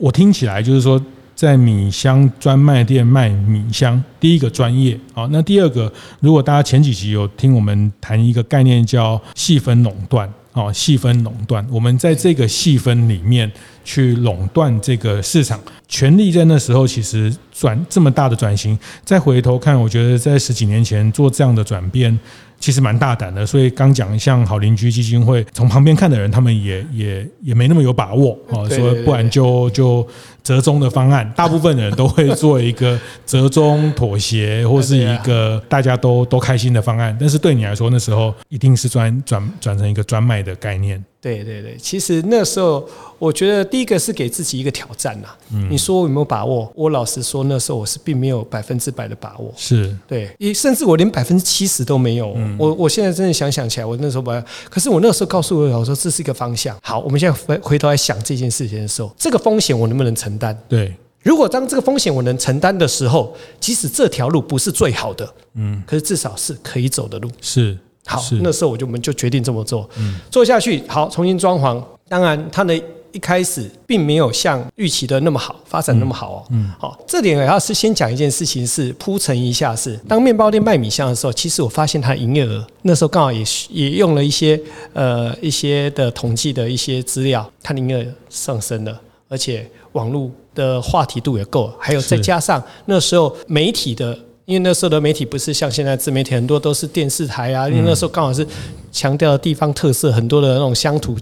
我听起来就是说，在米香专卖店卖米香，第一个专业啊。那第二个，如果大家前几集有听我们谈一个概念叫细分垄断啊，细分垄断，我们在这个细分里面。去垄断这个市场，权力在那时候其实转这么大的转型，再回头看，我觉得在十几年前做这样的转变，其实蛮大胆的。所以刚讲像好邻居基金会，从旁边看的人，他们也也也没那么有把握啊，说不然就就折中的方案，大部分人都会做一个折中妥协，或是一个大家都都开心的方案。但是对你来说，那时候一定是转转转成一个专卖的概念。
对对对，其实那时候我觉得第一个是给自己一个挑战呐。嗯，你说我有没有把握？我老实说，那时候我是并没有百分之百的把握。
是
对，甚至我连百分之七十都没有。嗯，我我现在真的想想起来，我那时候把，可是我那时候告诉我，我说这是一个方向。好，我们现在回回头来想这件事情的时候，这个风险我能不能承担？
对，
如果当这个风险我能承担的时候，即使这条路不是最好的，嗯，可是至少是可以走的路。
是。
好，那时候我就我们就决定这么做，嗯做下去。好，重新装潢。当然，它的一开始并没有像预期的那么好，发展那么好哦。嗯，好，这点我要是先讲一件事情，是铺陈一下，是当面包店卖米香的时候，其实我发现它营业额那时候刚好也也用了一些呃一些的统计的一些资料，它的营业额上升了，而且网络的话题度也够，还有再加上那时候媒体的。因为那时候的媒体不是像现在自媒体，很多都是电视台啊。因为那时候刚好是强调地方特色，很多的那种乡土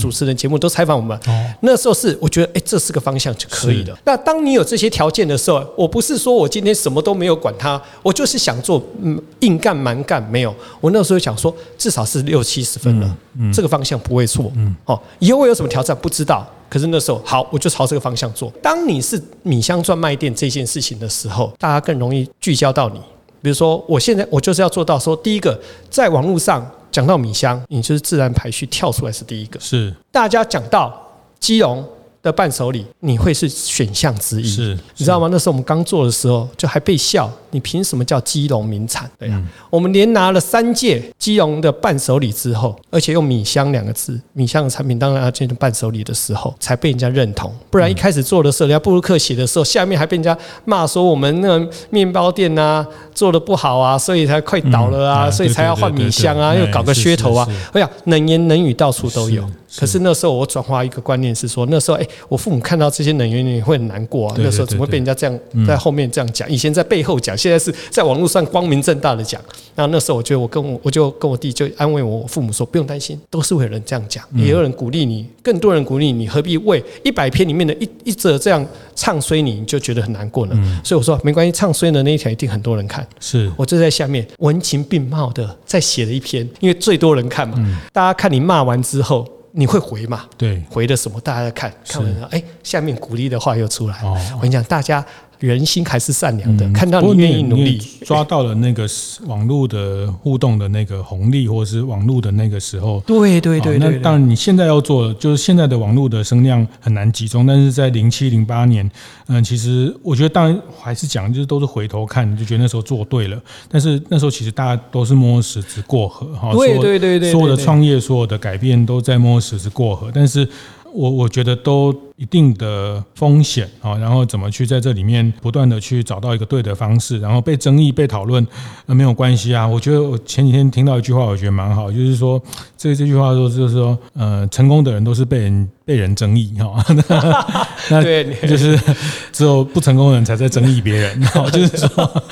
主持人节目都采访我们。那时候是我觉得，哎，这是个方向就可以了。那当你有这些条件的时候，我不是说我今天什么都没有管它，我就是想做，嗯，硬干蛮干没有。我那时候想说，至少是六七十分了，这个方向不会错。嗯哦，以后会有什么挑战不知道。可是那时候好，我就朝这个方向做。当你是米香专卖店这件事情的时候，大家更容易聚焦到你。比如说，我现在我就是要做到说，第一个，在网络上讲到米香，你就是自然排序跳出来是第一个。
是，
大家讲到基隆的伴手礼，你会是选项之一，是，你知道吗？那时候我们刚做的时候，就还被笑，你凭什么叫基隆名产？对呀，我们连拿了三届基隆的伴手礼之后，而且用米香两个字，米香的产品当然要进入伴手礼的时候，才被人家认同。不然一开始做的时候，人家布鲁克写的时候，下面还被人家骂说我们那个面包店啊做的不好啊，所以才快倒了啊，所以才要换米香啊，又搞个噱头啊。哎呀冷言冷语到处都有。可是那时候我转化一个观念是说，那时候哎。我父母看到这些冷言冷语会很难过啊。那时候怎么会被人家这样在后面这样讲？以前在背后讲，现现在是在网络上光明正大的讲。那那时候，我觉得我跟我我就跟我弟就安慰我父母说，不用担心，都是会有人这样讲，也有人鼓励你，更多人鼓励你，何必为一百篇里面的一一则这样唱衰你，你就觉得很难过呢？所以我说没关系，唱衰的那一条一定很多人看。
是
我就在下面文情并茂的再写了一篇，因为最多人看嘛，大家看你骂完之后。你会回嘛？
对，
回的什么？大家在看，看完了，哎，下面鼓励的话又出来了。
哦，
我跟你讲，大家。人心还是善良的，看到你愿意努力，
抓到了那个网络的互动的那个红利，或者是网络的那个时候，
对对对，
那当然你现在要做，就是现在的网络的声量很难集中，但是在零七零八年，嗯，其实我觉得当然还是讲，就是都是回头看，就觉得那时候做对了，但是那时候其实大家都是摸石子过河，哈，
对对对对，
所有的创业，所有的改变都在摸石子过河，但是。我我觉得都一定的风险啊，然后怎么去在这里面不断的去找到一个对的方式，然后被争议、被讨论，那，没有关系啊。我觉得我前几天听到一句话，我觉得蛮好，就是说这这句话说就是说，呃，成功的人都是被人被人争议 哈。那就是只有不成功的人才在争议别人，就是说，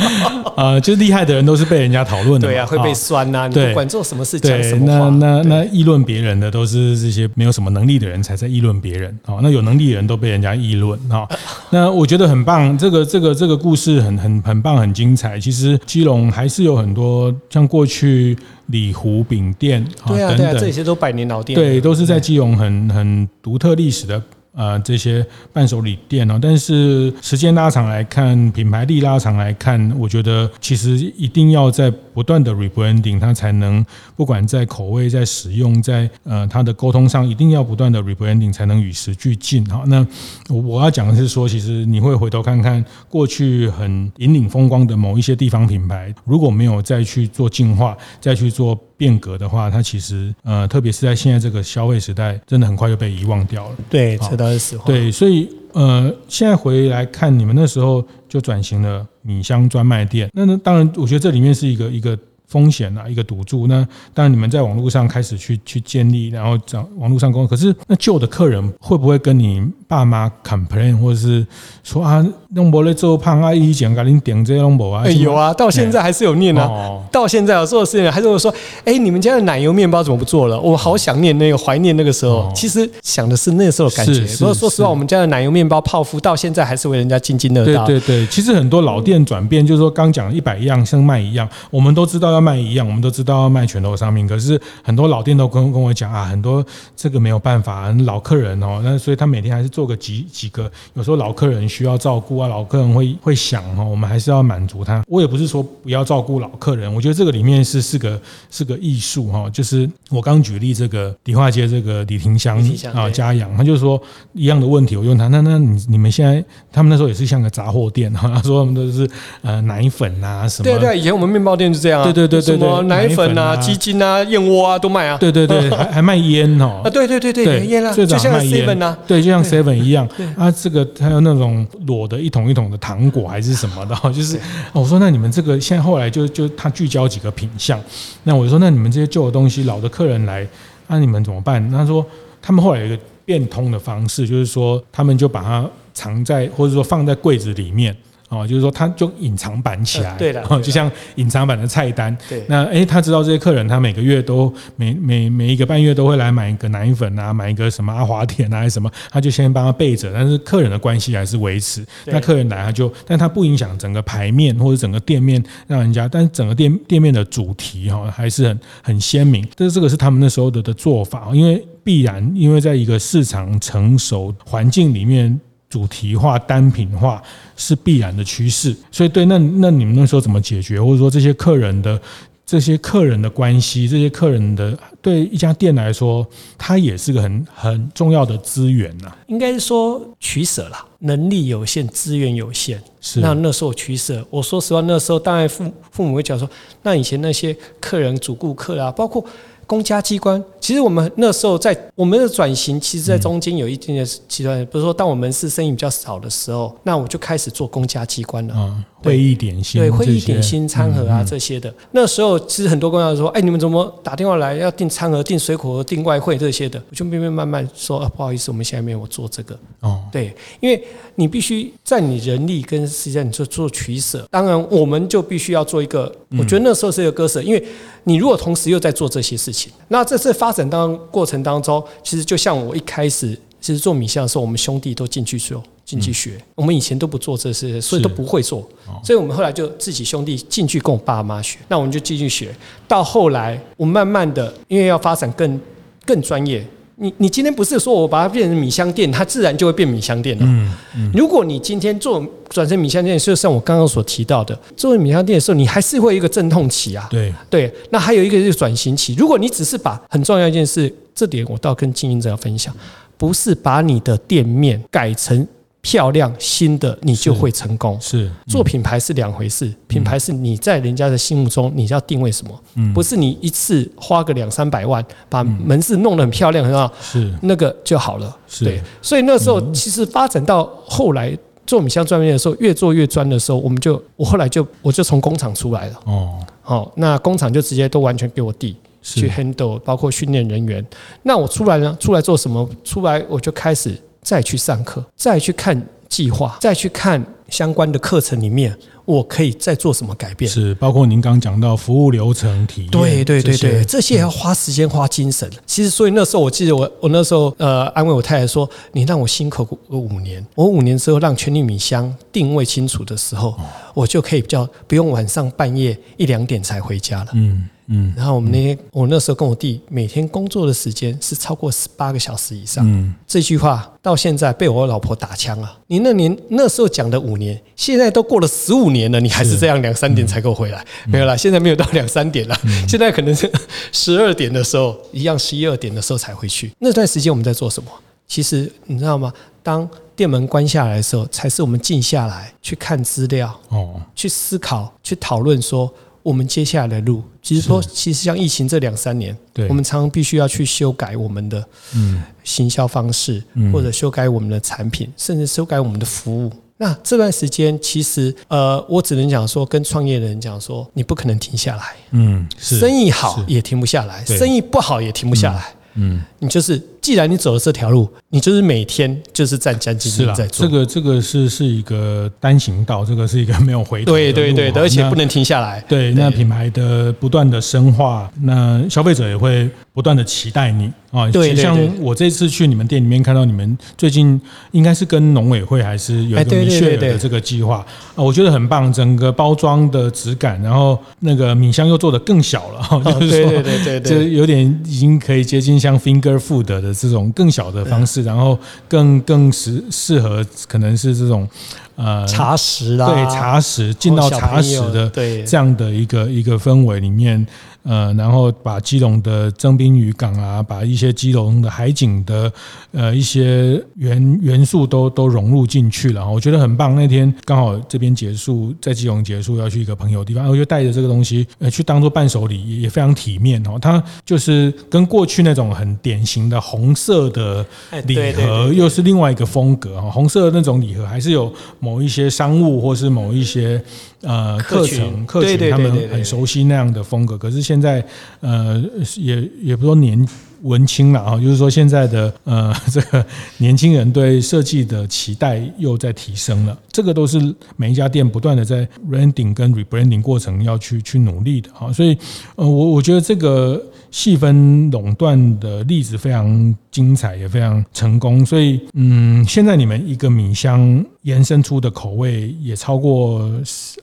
呃，就是厉害的人都是被人家讨论的，
对啊，会被酸呐。你不管做什么事，
对，那那那议论别人的都是这些没有什么能力的人才在。议论别人啊，那有能力的人都被人家议论啊。那我觉得很棒，这个这个这个故事很很很棒，很精彩。其实基隆还是有很多像过去里湖饼店啊等等，
这些都百年老店，
对，都是在基隆很很独特历史的。呃，这些伴手礼店哦，但是时间拉长来看，品牌力拉长来看，我觉得其实一定要在不断的 rebranding，它才能不管在口味、在使用、在呃它的沟通上，一定要不断的 rebranding，才能与时俱进。好，那我我要讲的是说，其实你会回头看看过去很引领风光的某一些地方品牌，如果没有再去做进化，再去做。变革的话，它其实呃，特别是在现在这个消费时代，真的很快就被遗忘掉了。
对，这倒是实话。
对，所以呃，现在回来看，你们那时候就转型了米香专卖店。那那当然，我觉得这里面是一个一个。风险啊，一个赌注。那当然，你们在网络上开始去去建立，然后找网络上工作。可是，那旧的客人会不会跟你爸妈 complain，或者是说啊，弄不来做胖啊，以前给你点这弄不啊？
有啊，到现在还是有念啊。哦、到现在有做的事情，还是会说，哎，你们家的奶油面包怎么不做了？我好想念那个，怀念那个时候。哦、其实想的是那个时候的感觉。不过说实话，我们家的奶油面包泡芙到现在还是为人家津津乐道。
对对对，其实很多老店转变，就是说刚讲一百样，像卖一样，我们都知道要。卖一样，我们都知道要卖拳头商品，可是很多老店都跟跟我讲啊，很多这个没有办法，老客人哦，那所以他每天还是做个几几个，有时候老客人需要照顾啊，老客人会会想哈，我们还是要满足他。我也不是说不要照顾老客人，我觉得这个里面是是个是个艺术哈，就是我刚举例这个迪化街这个李廷香啊家养，他就是说一样的问题，我问他，那那你你们现在他们那时候也是像个杂货店哈，他说他们都是呃奶粉啊什么，
对对，以前我们面包店就这样啊，
对对。对对对，
什么奶粉啊、鸡精啊、燕窝啊都卖啊。
对对对，还还卖烟哦。啊，
对对对对，烟啊，
最早卖烟
啊。
对，就像 seven 一样。啊，这个还有那种裸的一桶一桶的糖果还是什么的，就是我说那你们这个现在后来就就他聚焦几个品相，那我就说那你们这些旧的东西，老的客人来，那你们怎么办？他说他们后来有一个变通的方式，就是说他们就把它藏在或者说放在柜子里面。哦，就是说，他就隐藏版起来，
对的，
就像隐藏版的菜单。
对，
那哎，他知道这些客人，他每个月都每每每一个半月都会来买一个奶粉啊，买一个什么阿华田啊，还是什么，他就先帮他备着。但是客人的关系还是维持。那客人来，他就，但他不影响整个牌面或者整个店面，让人家，但是整个店店面的主题哈还是很很鲜明。但是这个是他们那时候的的做法，因为必然，因为在一个市场成熟环境里面。主题化、单品化是必然的趋势，所以对，那那你们那时候怎么解决？或者说这些客人的这些客人的关系，这些客人的对一家店来说，它也是个很很重要的资源呐。
应该是说取舍啦，能力有限，资源有限。是那那时候取舍。我说实话，那时候当然父父母会讲说，那以前那些客人、主顾客啊，包括。公家机关，其实我们那时候在我们的转型，其实在中间有一定的阶段，比如说当我们是生意比较少的时候，那我就开始做公家机关了。
嗯，会议点心，
对，会议点心餐盒啊这些的。那时候其实很多公家说，哎，你们怎么打电话来要订餐盒、订水果、订外汇这些的？我就慢慢慢慢说，啊，不好意思，我们现在没有做这个。哦，对，因为你必须在你人力跟时间你做做取舍。当然，我们就必须要做一个，我觉得那时候是一个割舍，因为你如果同时又在做这些事情，那这次发展当过程当中，其实就像我一开始其实做米线的时候，我们兄弟都进去做，进去学。我们以前都不做这些，所以都不会做。所以我们后来就自己兄弟进去跟我爸妈学，那我们就继续学。到后来，我慢慢的因为要发展更更专业。你你今天不是说我把它变成米香店，它自然就会变米香店了。嗯嗯。如果你今天做转成米香店，就像我刚刚所提到的，作为米香店的时候，你还是会有一个阵痛期啊。对对。那还有一个就是转型期。如果你只是把很重要一件事，这点我倒跟经营者要分享，不是把你的店面改成。漂亮新的，你就会成功。是，做品牌是两回事，品牌是你在人家的心目中你要定位什么，嗯、不是你一次花个两三百万把门市弄得很漂亮，很好，是那个就好了。是对，所以那时候其实发展到后来做米香专业的时候，越做越专的时候，我们就我后来就我就从工厂出来了。哦，好，那工厂就直接都完全给我弟去 handle，包括训练人员。那我出来呢？出来做什么？出来我就开始。再去上课，再去看计划，再去看相关的课程里面，我可以再做什么改变？是包括您刚刚讲到服务流程体验，对对对对，这些要花时间花精神。其实，所以那时候我记得我我那时候呃安慰我太太说：“你让我辛苦个五年，我五年之后让全力米香定位清楚的时候，我就可以比较不用晚上半夜一两点才回家了。”嗯。嗯，然后我们那天，我那时候跟我弟每天工作的时间是超过十八个小时以上。嗯，这句话到现在被我老婆打枪了。你那年那时候讲的五年，现在都过了十五年了，你还是这样两三点才够回来？没有啦，现在没有到两三点了，现在可能是 十二点的时候，一样十一二点的时候才回去。那段时间我们在做什么？其实你知道吗？当店门关下来的时候，才是我们静下来去看资料，哦，去思考，去讨论说。我们接下来的路，其实说，其实像疫情这两三年，我们常常必须要去修改我们的嗯行销方式，或者修改我们的产品，甚至修改我们的服务。那这段时间，其实呃，我只能讲说，跟创业的人讲说，你不可能停下来。嗯，生意好也停不下来，生意不好也停不下来。嗯，你就是，既然你走了这条路，你就是每天就是战战兢兢在做。这个这个是是一个单行道，这个是一个没有回头。对对对，而且不能停下来。对，那品牌的不断的深化，那消费者也会不断的期待你。啊，对，像我这次去你们店里面看到你们最近应该是跟农委会还是有一个米雪的这个计划啊，我觉得很棒，整个包装的质感，然后那个米香又做的更小了，就是说，对对对对，就有点已经可以接近像 finger food 的这种更小的方式，然后更更适适合可能是这种呃茶室啦，对茶室进到茶室的这样的一个一个氛围里面。呃，然后把基隆的征兵渔港啊，把一些基隆的海景的呃一些元元素都都融入进去了，我觉得很棒。那天刚好这边结束，在基隆结束，要去一个朋友的地方，我就带着这个东西呃去当做伴手礼，也非常体面哦。它就是跟过去那种很典型的红色的礼盒又是另外一个风格哈。红色的那种礼盒还是有某一些商务或是某一些。呃，课程课程他们很熟悉那样的风格，可是现在呃也也不说年文青了啊，就是说现在的呃这个 年轻人对设计的期待又在提升了，这个都是每一家店不断的在 branding 跟 rebranding 过程要去去努力的啊，所以呃我我觉得这个。细分垄断的例子非常精彩，也非常成功。所以，嗯，现在你们一个米香延伸出的口味也超过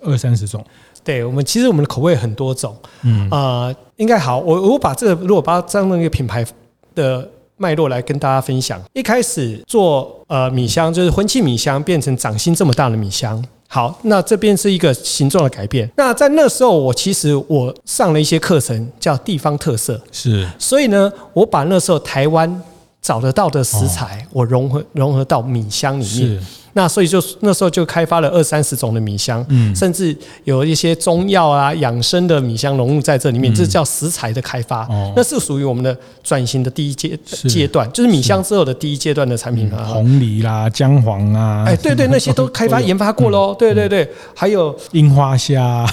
二三十种。对，我们其实我们的口味很多种。嗯啊、呃，应该好。我我把这个如果把这样的一个品牌的脉络来跟大家分享。一开始做呃米香，就是婚庆米香，变成掌心这么大的米香。好，那这边是一个形状的改变。那在那时候，我其实我上了一些课程，叫地方特色。是，所以呢，我把那时候台湾找得到的食材，我融合融合到米香里面。是，那所以就那时候就开发了二三十种的米香，嗯，甚至有一些中药啊、养生的米香融入在这里面，这叫食材的开发。哦，那是属于我们的转型的第一阶阶段，就是米香之后的第一阶段的产品啊，
红梨啦、姜黄啊，
哎，对对，那些都开发研发过喽。对对对，还有
樱花虾，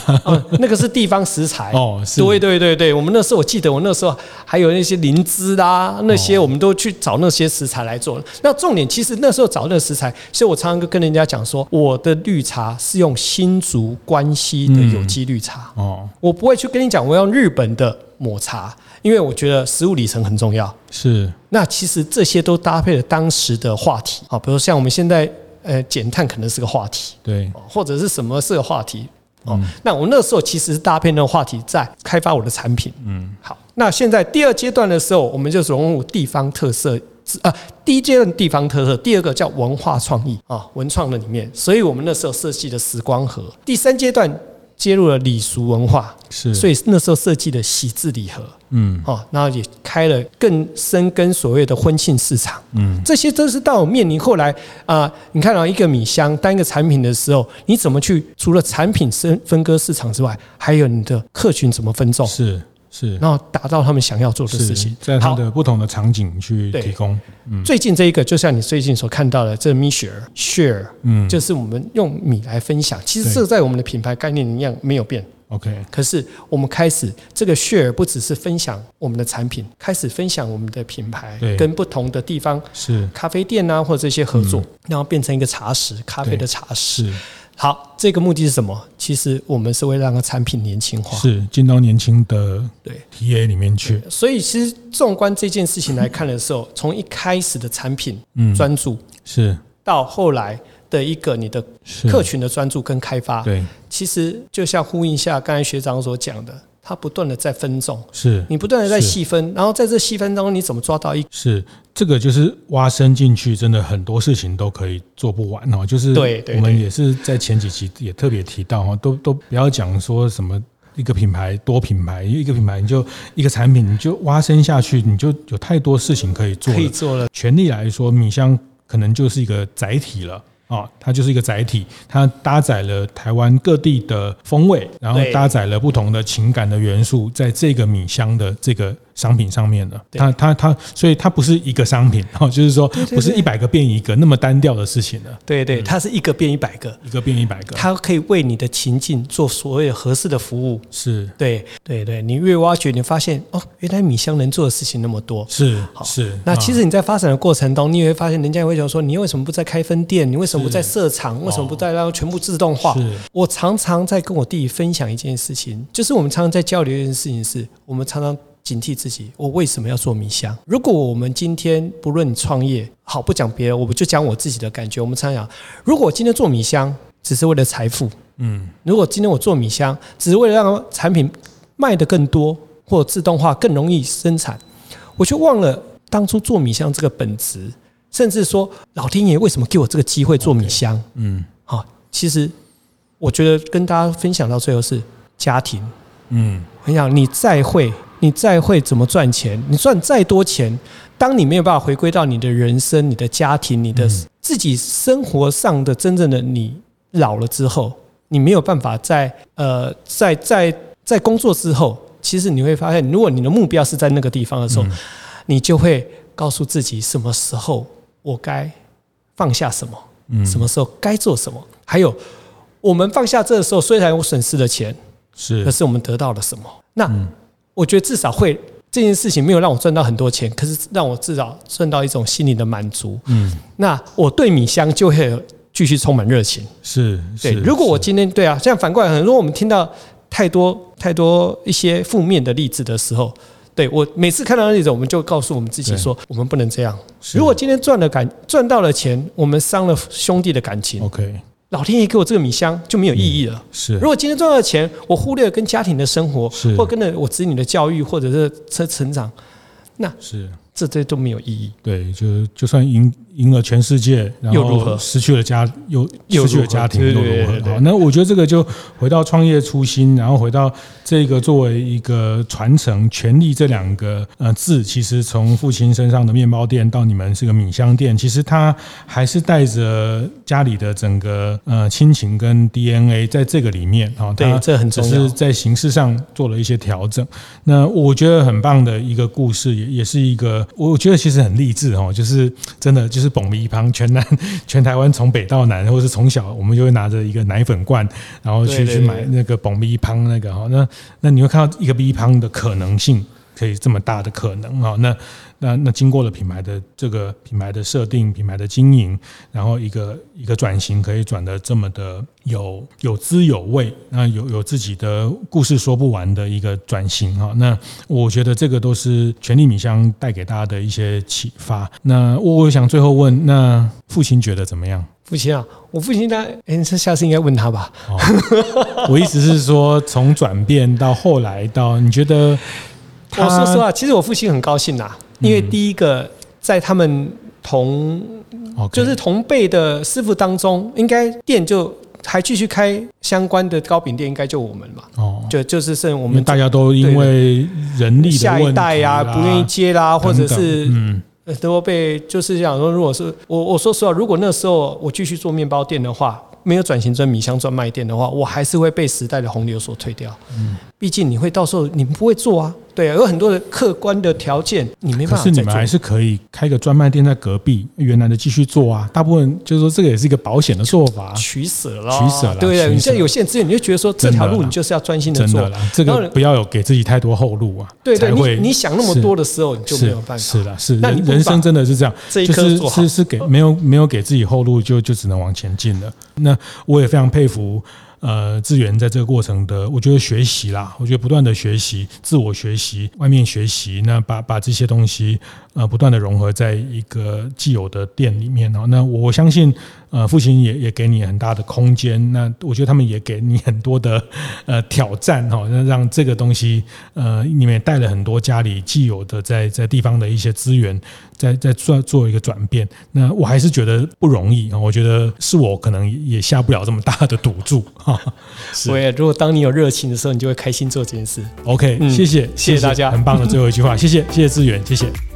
那个是地方食材。哦。对对对对，我们那时候我记得我那时候还有那些灵芝啦，那些我们都去找那些食材来做。那重点其实那时候找那个食材，所以我常。常跟人家讲说，我的绿茶是用新竹关西的有机绿茶哦，我不会去跟你讲我要用日本的抹茶，因为我觉得食物里程很重要。
是，
那其实这些都搭配了当时的话题啊，比如像我们现在呃减碳可能是个话题，
对，
或者是什么是个话题哦。那我那时候其实是搭配那个话题在开发我的产品。嗯，好，那现在第二阶段的时候，我们就融入地方特色。啊，第一阶段地方特色，第二个叫文化创意啊，文创的里面，所以我们那时候设计的时光盒。第三阶段接入了礼俗文化，是，所以那时候设计的喜字礼盒，嗯，哦，然后也开了更深耕所谓的婚庆市场，嗯，这些都是到面临后来啊，你看到一个米箱单一个产品的时候，你怎么去除了产品分分割市场之外，还有你的客群怎么分众？
是。是，
然后达到他们想要做的事情，
在他的不同的场景去提供。
嗯，最近这一个，就像你最近所看到的，这 MISHARE share，嗯，就是我们用米来分享。其实这在我们的品牌概念一样没有变。
OK，
可是我们开始这个 share 不只是分享我们的产品，开始分享我们的品牌，跟不同的地方是。咖啡店啊或者这些合作，然后变成一个茶室，咖啡的茶食。好，这个目的是什么？其实我们是为了让个产品年轻化，
是进到年轻的对 TA 里面去。
所以，其实纵观这件事情来看的时候，从一开始的产品嗯专注是到后来的一个你的客群的专注跟开发，对，其实就像呼应一下刚才学长所讲的。它不断的在分众，是你不断的在细分，然后在这细分当中，你怎么抓到一？
是这个就是挖深进去，真的很多事情都可以做不完哦。就是对，我们也是在前几期也特别提到哈，都都不要讲说什么一个品牌多品牌，一个品牌你就一个产品你就挖深下去，你就有太多事情可以做，可以做了。全力来说，米香可能就是一个载体了。哦，它就是一个载体，它搭载了台湾各地的风味，然后搭载了不同的情感的元素，在这个米香的这个。商品上面的，它它它，所以它不是一个商品，哦，就是说不是一百个变一个那么单调的事情了。
对对，它是一个变一百个，
一个变一百个，
它可以为你的情境做所谓合适的服务。
是，
对对对，你越挖掘，你发现哦，原来米香能做的事情那么多。
是，是。
那其实你在发展的过程当中，你也会发现，人家也会想说，你为什么不再开分店？你为什么不再设厂？为什么不再让全部自动化？是。我常常在跟我弟弟分享一件事情，就是我们常常在交流一件事情，是我们常常。警惕自己，我为什么要做米香？如果我们今天不论你创业，好，不讲别人，我们就讲我自己的感觉。我们常常讲，如果今天做米香只是为了财富，嗯，如果今天我做米香只是为了让产品卖得更多，或者自动化更容易生产，我却忘了当初做米香这个本质，甚至说老天爷为什么给我这个机会做米香？嗯，好，其实我觉得跟大家分享到最后是家庭，嗯，我想你再会。你再会怎么赚钱，你赚再多钱，当你没有办法回归到你的人生、你的家庭、你的自己生活上的真正的你老了之后，你没有办法在呃在在在工作之后，其实你会发现，如果你的目标是在那个地方的时候，你就会告诉自己什么时候我该放下什么，嗯什么时候该做什么。还有，我们放下这个时候，虽然我损失了钱，是，可是我们得到了什么？那。我觉得至少会这件事情没有让我赚到很多钱，可是让我至少赚到一种心灵的满足。嗯，那我对米香就会继续充满热情。是，对。如果我今天对啊，这样反过来，如果我们听到太多太多一些负面的例子的时候，对我每次看到那种，我们就告诉我们自己说，我们不能这样。如果今天赚了感赚到了钱，我们伤了兄弟的感情。OK。老天爷给我这个米香就没有意义了。是，如果今天赚到钱，我忽略了跟家庭的生活，或跟着我子女的教育，或者是成成长，那是这这都没有意义。
对，就就算赢赢了全世界，然后失去了家，又失去了家庭，又如何？好，那我觉得这个就回到创业初心，然后回到这个作为一个传承，权力这两个呃字，其实从父亲身上的面包店到你们是个米香店，其实他还是带着家里的整个呃亲情跟 DNA 在这个里面啊。
对，这很重要。
只是在形式上做了一些调整。那我觉得很棒的一个故事，也也是一个我觉得其实很励志哦，就是真的就是。蹦米旁，全南 全台湾从北到南，或者是从小我们就会拿着一个奶粉罐，然后去去买那个蹦米旁那个哈，那那你会看到一个米旁的可能性。可以这么大的可能哈？那那那经过了品牌的这个品牌的设定、品牌的经营，然后一个一个转型，可以转的这么的有有滋有味，那有有自己的故事说不完的一个转型哈！那我觉得这个都是权力米香带给大家的一些启发。那我我想最后问，那父亲觉得怎么样？
父亲啊，我父亲他，哎，这下次应该问他吧？
哦，我意思是说，从转变到后来到你觉得？
我说实话，其实我父亲很高兴呐，因为第一个在他们同就是同辈的师傅当中，应该店就还继续开相关的糕饼店，应该就我们嘛。哦，就就是剩我们
大家都因为人力的
下一代呀不愿意接啦，或者是嗯。都被就是想说，如果是我我说实话，如果那时候我继续做面包店的话。没有转型成米香专卖店的话，我还是会被时代的洪流所推掉。嗯，毕竟你会到时候你们不会做啊，对啊，有很多的客观的条件，你没办法。
可是你们还是可以开个专卖店在隔壁，原来的继续做啊。大部分就是说这个也是一个保险的做法，
取舍了，
取舍了。
对啊，你现在有限资源，你就觉得说这条路你就是要专心的做。
真的啦，这个不要有给自己太多后路啊。
对对，你你想那么多的时候，你就没有办法。
是的，是。那人生真的是这样，就是是是给没有没有给自己后路，就就只能往前进了。那我也非常佩服，呃，资源在这个过程的，我觉得学习啦，我觉得不断的学习，自我学习，外面学习，那把把这些东西，呃，不断的融合在一个既有的店里面哦。那我相信。呃，父亲也也给你很大的空间，那我觉得他们也给你很多的 呃挑战哈，那让这个东西呃，你们也带了很多家里既有的在在地方的一些资源，在在做做一个转变。那我还是觉得不容易啊，我觉得是我可能也下不了这么大的赌注哈。
所以，如果当你有热情的时候，你就会开心做这件事。
OK，谢谢谢谢大家，很棒的最后一句话，谢谢谢谢志远，谢谢。